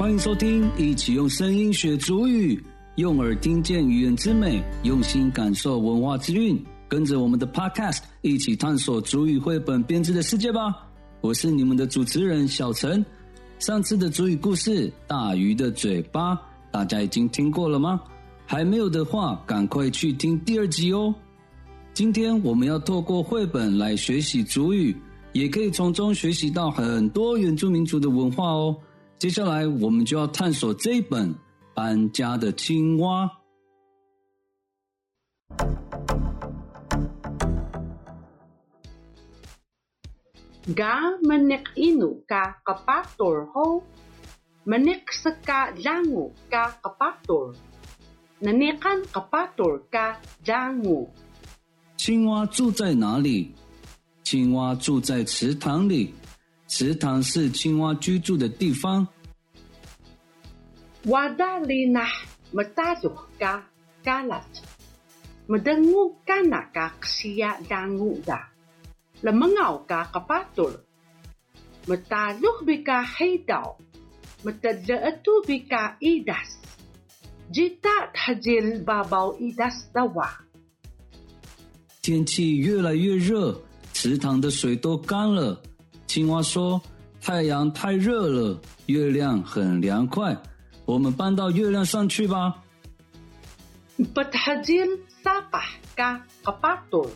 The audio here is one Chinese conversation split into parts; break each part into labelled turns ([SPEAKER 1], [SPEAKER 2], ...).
[SPEAKER 1] 欢迎收听，一起用声音学主语，用耳听见语言之美，用心感受文化之韵。跟着我们的 Podcast 一起探索主语绘本编织的世界吧！我是你们的主持人小陈。上次的主语故事《大鱼的嘴巴》，大家已经听过了吗？还没有的话，赶快去听第二集哦。今天我们要透过绘本来学习主语，也可以从中学习到很多原住民族的文化哦。接下来我们就要探索这一本《搬家的青蛙》。
[SPEAKER 2] Ga menik inu ka kapator ho. Menik seka jangu ka kapator. Nanikan kapator ka jangu.
[SPEAKER 1] 青蛙住在哪里？青蛙住在池塘里。池塘是青蛙居住的地方。
[SPEAKER 2] Wada linah mataduh ka kalat. Madengu ka na ka ksiya jangu da. Lamangau ka kapator. Mataduh bika heidaw. Matadlaatu bika idas. Jita tajil babaw idas dawa.
[SPEAKER 1] 天气越来越热，池塘的水都干了。青蛙说：“太阳太热了，月亮很凉快，我们搬到月亮上去吧。
[SPEAKER 2] Pathajil sapah ka kapator. ”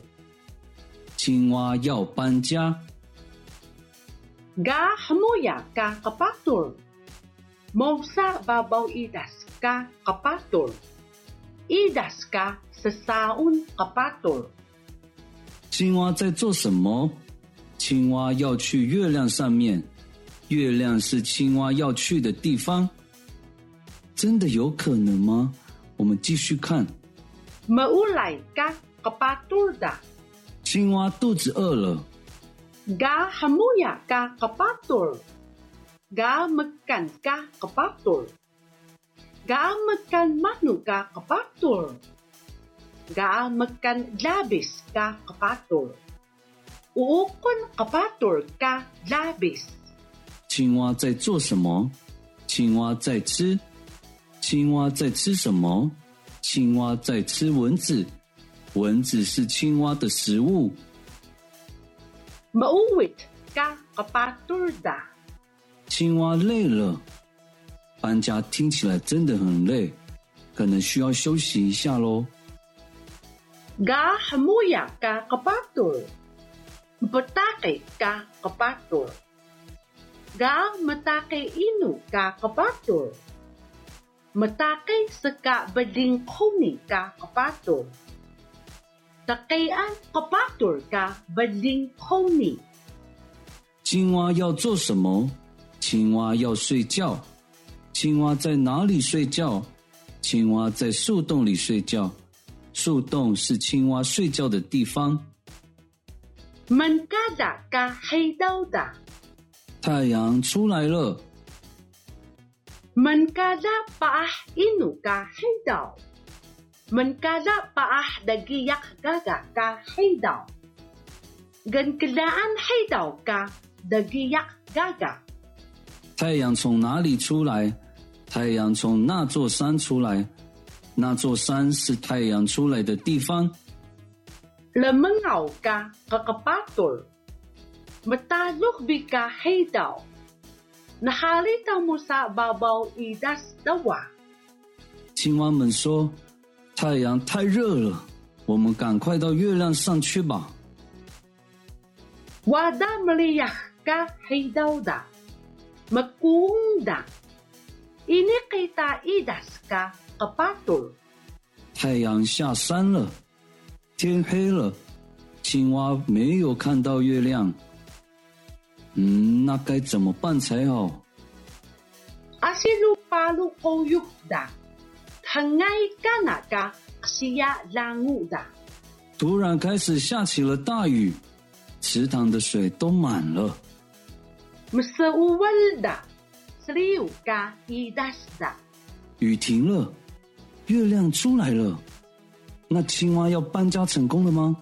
[SPEAKER 1] 青蛙要搬家
[SPEAKER 2] ，Ga hamuya ka kapator. Mausa babaw idas ka kapator. Idas ka sa saun kapator.
[SPEAKER 1] 青蛙在做什么？青蛙要去月亮上面，月亮是青蛙要去的地方。真的有可能吗？我们继续看。青蛙肚子饿了。青蛙在做什么？青蛙在吃。青蛙在吃什么？青蛙在吃蚊子。蚊子是青蛙的食物。
[SPEAKER 2] Mauwit ka.
[SPEAKER 1] 青蛙累了，搬家听起来真的很累，可能需要休息一下喽。
[SPEAKER 2] Ga hamuya ka kapator. Patake ka kapator. Ga matake inu ka kapator. Matake saka bading kumi ka kapator. Takean kapator ka bading kumi.
[SPEAKER 1] 青蛙要做什么？青蛙要睡觉。青蛙在哪里睡觉？青蛙在树洞里睡觉。树洞是青蛙睡觉的地方。
[SPEAKER 2] Mankada ka heidaw da.
[SPEAKER 1] 太阳出来了，
[SPEAKER 2] 门嘎扎巴阿伊努嘎黑岛，门嘎扎巴阿的吉亚嘎嘎嘎黑岛，跟格拉安黑岛嘎的吉亚嘎嘎。
[SPEAKER 1] 太阳从哪里出来？太阳从那座山出来，那座山是太阳出来的地方。
[SPEAKER 2] 勒门奥嘎格格巴多，麦达洛比嘎黑岛。Nahalita mo sa babaw idas dawa.
[SPEAKER 1] 青蛙们说：“太阳太热了，我们赶快到月亮上去吧。
[SPEAKER 2] Wada maliyak ka heidaw da. Magkuung da. Ini kita idas ka kapator. ”
[SPEAKER 1] 太阳下山了，天黑了，青蛙没有看到月亮。嗯，那该怎么办才好？
[SPEAKER 2] 阿西鲁巴鲁欧尤达，他爱干哪，西亚达。
[SPEAKER 1] 突然开始下起了大雨，池塘的水都满了。
[SPEAKER 2] 姆斯乌达，斯里乌嘎伊达斯达。
[SPEAKER 1] 雨停了，月亮出来了。那青蛙要搬家成功了吗？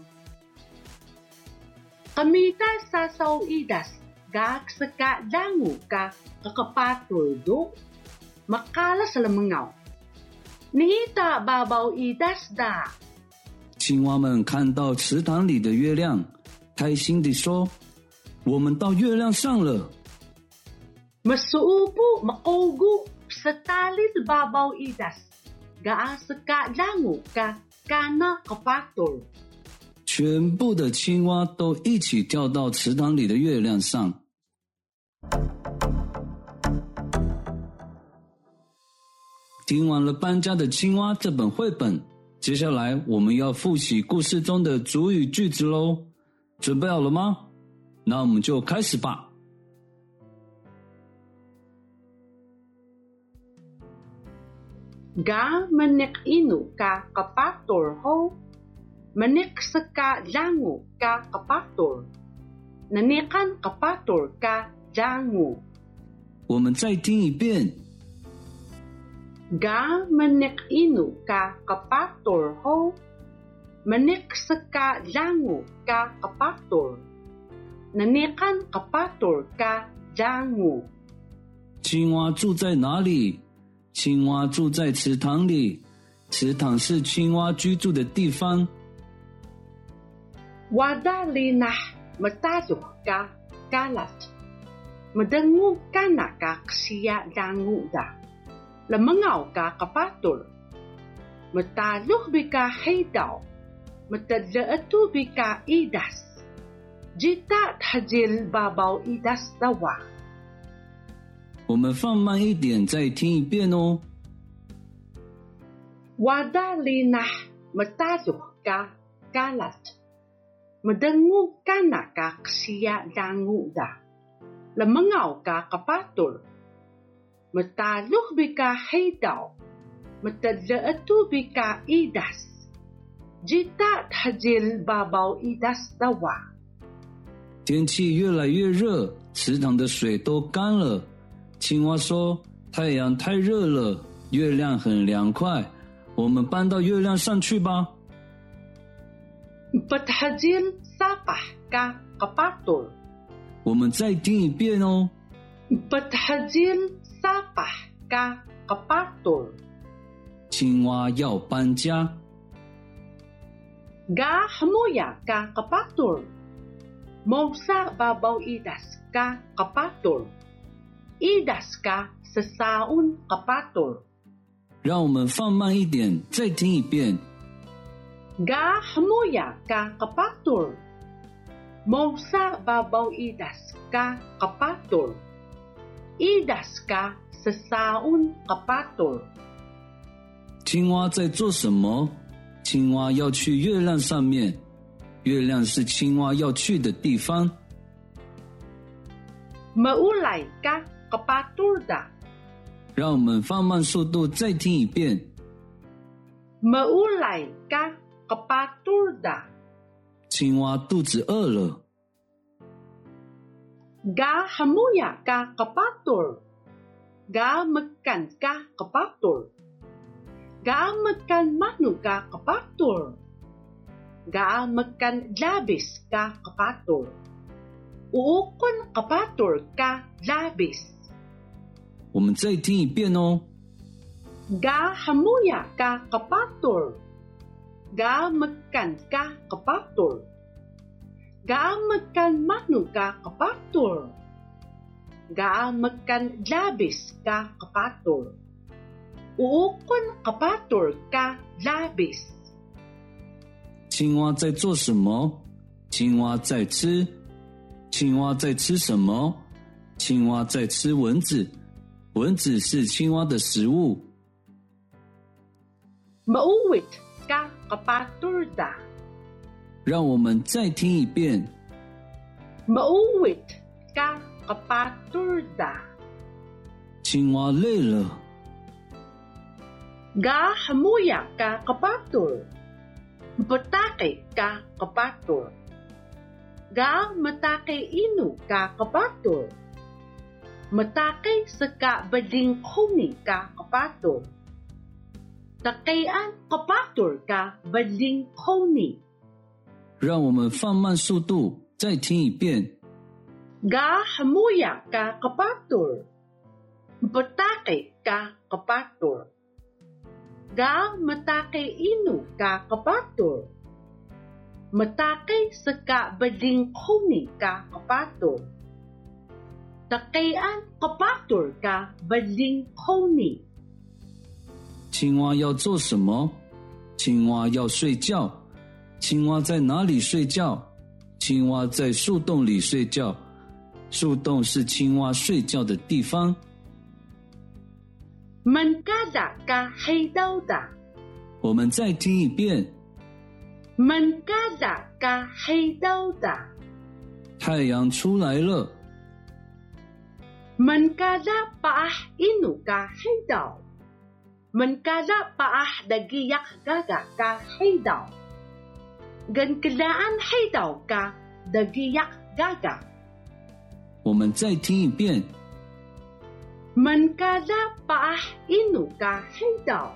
[SPEAKER 2] 阿米达萨奥伊达。Gak saka langu ka kakapatuldo. makalas lemengaw. Nihita babaw idas da.
[SPEAKER 1] 青蛙们看到池塘里的月亮，开心地说：“我们到月亮上了。
[SPEAKER 2] Masuupo makugo sa talid babaw idas. Gaa sa kalango ka kana kapatol. ”
[SPEAKER 1] 全部的青蛙都一起跳到池塘里的月亮上。听完了《搬家的青蛙》这本绘本，接下来我们要复习故事中的主语句子喽。准备好了吗？那我们就开始吧。
[SPEAKER 2] Ga manik inu ka kapatol ho. Manik sa kalango ka kapatol. Nanikan kapatol ka jango.
[SPEAKER 1] 我们再听一遍。
[SPEAKER 2] Ga manik inu ka kapator ho. Manik sa kalango ka kapator. Nanikan kapator ka jango.
[SPEAKER 1] 青蛙住在哪里？青蛙住在池塘里。池塘是青蛙居住的地方。
[SPEAKER 2] Wada linah matadok ka kalat. Madangu ka na ka ksiya dangu da. Lamangaw ka kapatol. Matalok bi ka haydaw. Matadlaatu bi ka idas. Jita thajil babaw idas dawa.
[SPEAKER 1] 我们放慢一点，再听一遍哦。
[SPEAKER 2] Wada linah matadok ka kalat. Madangu ka na ka ksiya dangu da. 了门咬嘎个巴肚，么比嘎黑，么热度比嘎伊达斯，吉达他吉伊达斯的。
[SPEAKER 1] 天气越来越热，池塘的水都干了。青蛙说：“太阳太热了，月亮很凉快，我们搬到月亮上去吧。”
[SPEAKER 2] 不他吉沙巴嘎巴。
[SPEAKER 1] 我们再听一遍哦。
[SPEAKER 2] Pathajil sapah ka kapatol.
[SPEAKER 1] 青蛙要搬家
[SPEAKER 2] ，Ga hamuya ka kapatol. Mausa babaw idas ka kapatol. Idas ka sa saun kapatol.
[SPEAKER 1] 让我们放慢一点，再听一遍。
[SPEAKER 2] Ga hamuya ka kapatol. Mausa babaw idas ka kapatol. Idas ka sa saun kapatol.
[SPEAKER 1] 青蛙在做什么？青蛙要去月亮上面，月亮是青蛙要去的地方。
[SPEAKER 2] Maulay ka kapatol da.
[SPEAKER 1] 让我们放慢速度，再听一遍。
[SPEAKER 2] Maulay ka kapatol da.
[SPEAKER 1] 青蛙肚子饿了。
[SPEAKER 2] 嘎哈木呀嘎巴多，嘎嘎巴多，嘎嘎嘎巴多，嘎巴多，嘎巴多。
[SPEAKER 1] 我们再听一遍哦。
[SPEAKER 2] 嘎哈木呀嘎巴多。Ga makan ka kapatol. Ga makan manu ka kapatol. Ga makan labis ka kapatol. Uukon kapatol ka labis.
[SPEAKER 1] 青蛙在做什么？青蛙在吃。青蛙在吃什么？青蛙在吃蚊子。蚊子是青蛙的食物。
[SPEAKER 2] Mauwit ka kapatol da.
[SPEAKER 1] 让我们再听一遍。
[SPEAKER 2] Mauwit ka kapatol da.
[SPEAKER 1] 青蛙累了
[SPEAKER 2] ，Ga hamuya ka kapatol. Patake ka kapatol. Ga matake inu ka kapatol. Matake sa ka bading kumi ka kapatol. Takean kapatol ka bading kumi.
[SPEAKER 1] 让我们放慢速度，再听一遍。
[SPEAKER 2] Ga hamuya ka kapatol. Patake ka kapator. Ga matake inu ka kapator. Matake seka bading kuni ka kapator. Takayan kapator ka bading kuni.
[SPEAKER 1] 青蛙要做什么？青蛙要睡觉。青蛙在哪里睡觉？青蛙在树洞里睡觉。树洞是青蛙睡觉的地方。
[SPEAKER 2] 嘎嘎黑豆的
[SPEAKER 1] 我们再听一遍。
[SPEAKER 2] 嘎嘎黑豆的
[SPEAKER 1] 太阳出来了。
[SPEAKER 2] 嘎努嘎黑豆 haydaw. Mankada paah dagiyak gaga ka haydaw. Gankilaan haydaw ka dagiyak gaga.
[SPEAKER 1] 我们再听一遍
[SPEAKER 2] ：Mankada paah inu ka haydaw.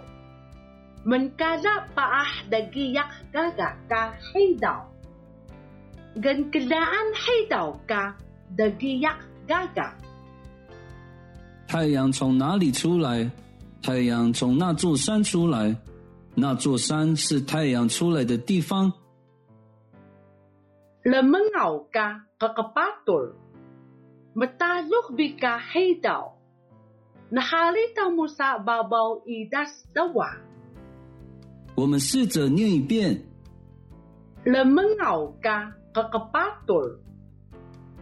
[SPEAKER 2] Mankada paah dagiyak gaga ka haydaw. Gankilaan haydaw ka dagiyak gaga.
[SPEAKER 1] 太阳从哪里出来？太阳从那座山出来，那座山是太阳出来的地方。
[SPEAKER 2] 人们咬嘎个个巴朵，没打入比嘎黑道，那哈利达姆萨巴包伊达斯的瓦。
[SPEAKER 1] 我们试着念一遍。
[SPEAKER 2] 人们咬嘎个个巴朵，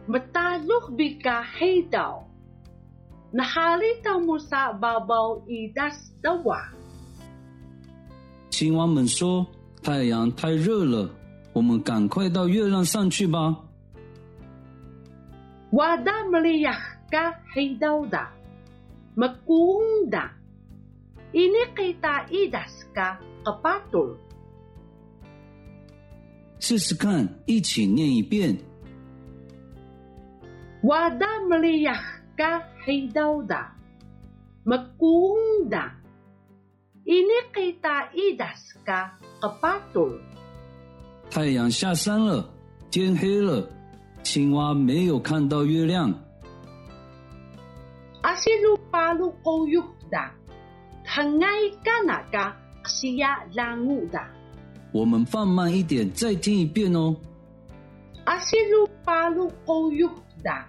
[SPEAKER 2] 没打入比嘎黑道。Haydaw. Nahalita mo sa babaw idas dawa.
[SPEAKER 1] 青蛙们说：“太阳太热了，我们赶快到月亮上去吧。
[SPEAKER 2] Wada meliyak ka haydaw da. Magkuhong da. Ini kita idas ka kapator. ”
[SPEAKER 1] 试试看，一起念一遍。
[SPEAKER 2] Wada meliyak ka hidaw
[SPEAKER 1] 太阳下山了，天黑了，青蛙没有看到月亮。阿西鲁巴鲁欧尤达，他爱干哪个？西亚拉
[SPEAKER 2] 乌达。我们放慢
[SPEAKER 1] 一点，再听一遍哦。阿西鲁巴
[SPEAKER 2] 鲁欧尤达。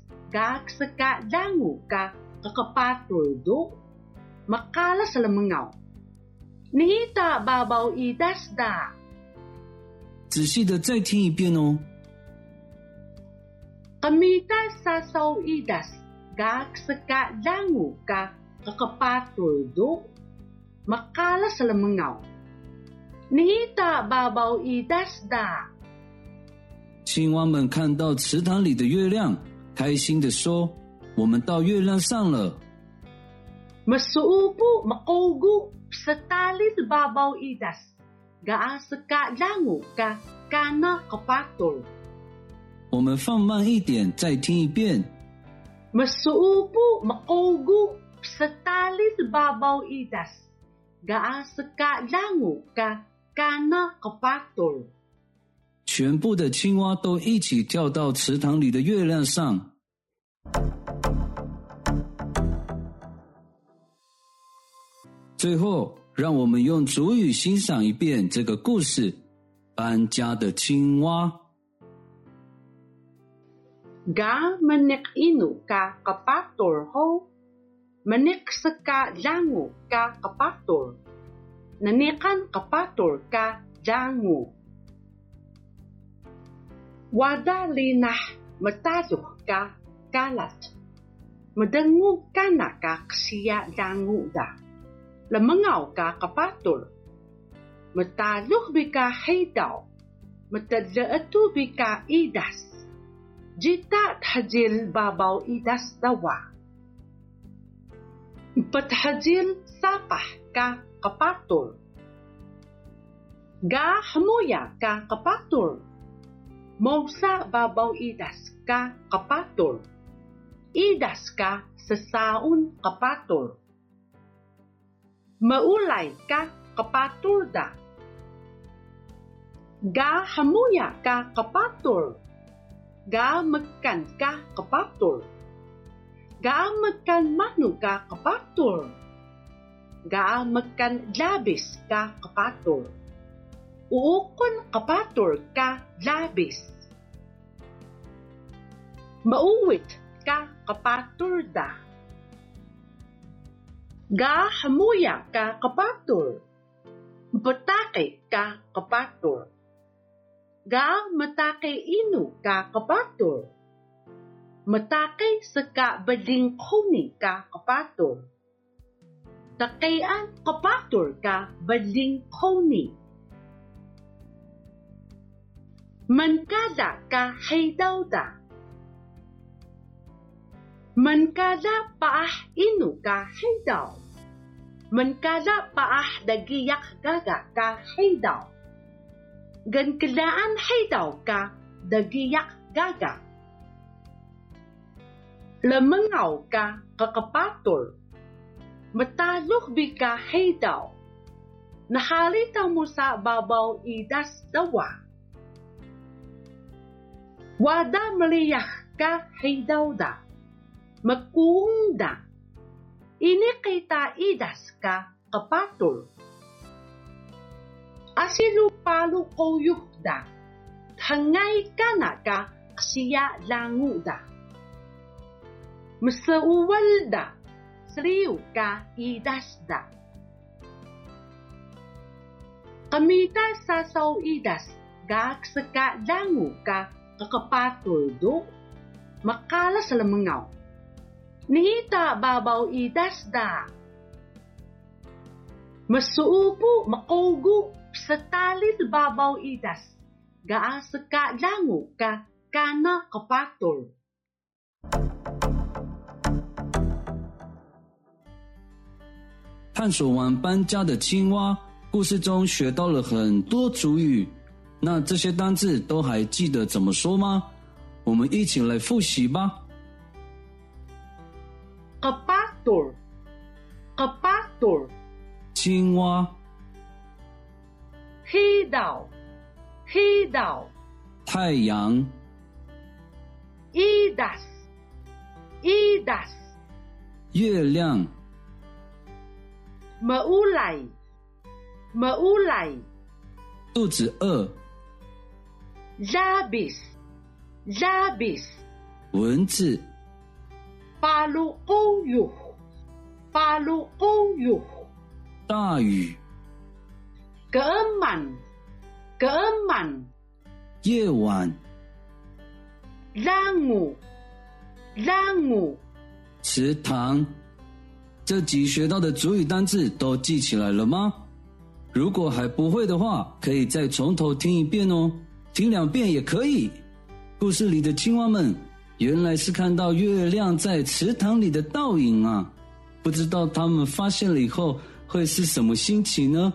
[SPEAKER 2] Gak sa ka langu ka kakapatul do. Makala sa lamangaw. Nihita babaw idas da.
[SPEAKER 1] 仔细的再听一遍哦。
[SPEAKER 2] Kamita sa saw idas. Gak sa ka langu ka kakapatul do. Makala sa lamangaw. Nihita babaw idas da.
[SPEAKER 1] 青蛙们看到池塘里的月亮，开心的说：“我们到月亮上了。
[SPEAKER 2] Masuupo, makugo, sa talit babaw idas. Gaa sa ka langu ka, kana kapatol. ”
[SPEAKER 1] 我们放慢一点，再听一遍。
[SPEAKER 2] Masuupo, makugo, sa talit babaw idas. Gaa sa ka langu ka, kana kapatol.
[SPEAKER 1] 全部的青蛙都一起跳到池塘里的月亮上。最后，让我们用主语欣赏一遍这个故事：搬家的青蛙。
[SPEAKER 2] Ga manik inu ka kapatol ho. Manik sa ka langu ka kapatol. Nanikan kapatol ka langu. Wada linah mataduk ka kalat. Madangu ka na ka kasiya langu da. Lamangaw ka kapatol. Mataduk bi ka haydaw. Matadlaatu bi ka idas. Jita tajil babaw idas dawa. Pathajil sapah ka kapatul. Ga hamuya ka kapatul. Mausa babaw idas ka kapatul. Idas ka sa saun kapatul. Maulay ka kapatul da. Ga hamuya ka kapatul. Ga makan ka kapatul. Ga makan manu ka kapatul. Ga makan labis ka kapatul. Uukon kapatul ka labis. Mauwit ka kapatul da. Ga hamuya ka kapatul. Patake ka kapatul. Ga matake inu ka kapatul. Matake sa ka bading kuni ka kapatul. Takayan kapatul ka bading kuni. Mankada ka haydaw da. Mankada paah inu ka haydaw. Mankada paah dagiyak gaga ka haydaw. Gan kadaan haydaw ka dagiyak gaga. Lamangaw ka kakapatol. Matalok bi ka haydaw. Nahalita mo sa babaw idas dawa. Wada maliyak ka haydaw da. Magkuhong da. Ini kita idas ka kapatol. Asilo palo koyuk da. Hangay ka na ka siya langu da. Masauwal da. Sriw ka idas da. Kamita sa saw idas. Gak sa ka kakapatol do. Makala sa lamangaw. Nihita babaw idas da. Masuupo makugo sa talid babaw idas. Gaa sa ka langu ka kana kapatol.
[SPEAKER 1] 探索完搬家的青蛙，故事中学到了很多主语。那这些单字都还记得怎么说吗？我们一起来复习吧。
[SPEAKER 2] Kapatol. Kapatol.
[SPEAKER 1] 青蛙、
[SPEAKER 2] Hidaw. Hidaw.
[SPEAKER 1] 太阳、
[SPEAKER 2] Idas. Idas.
[SPEAKER 1] 月亮、
[SPEAKER 2] Maulai，maulai，
[SPEAKER 1] 肚子饿、
[SPEAKER 2] Labis. Labis.
[SPEAKER 1] 蚊子、
[SPEAKER 2] Palukuyuh. Palukuyuh.
[SPEAKER 1] 大雨.
[SPEAKER 2] Keeman.
[SPEAKER 1] 夜晚、
[SPEAKER 2] Langu. Langu.
[SPEAKER 1] 池塘。这集学到的主语单字都记起来了吗？如果还不会的话，可以再从头听一遍哦，听两遍也可以。故事里的青蛙们原来是看到月亮在池塘里的倒影啊！不知道他们发现了以后会是什么心情呢？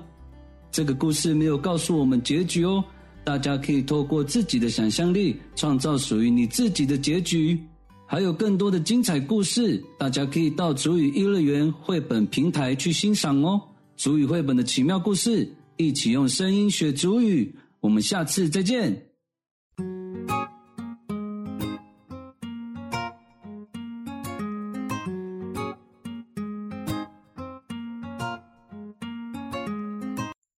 [SPEAKER 1] 这个故事没有告诉我们结局哦，大家可以透过自己的想象力创造属于你自己的结局。还有更多的精彩故事，大家可以到主语一乐园绘本平台去欣赏哦。主语绘本的奇妙故事，一起用声音学主语。我们下次再见。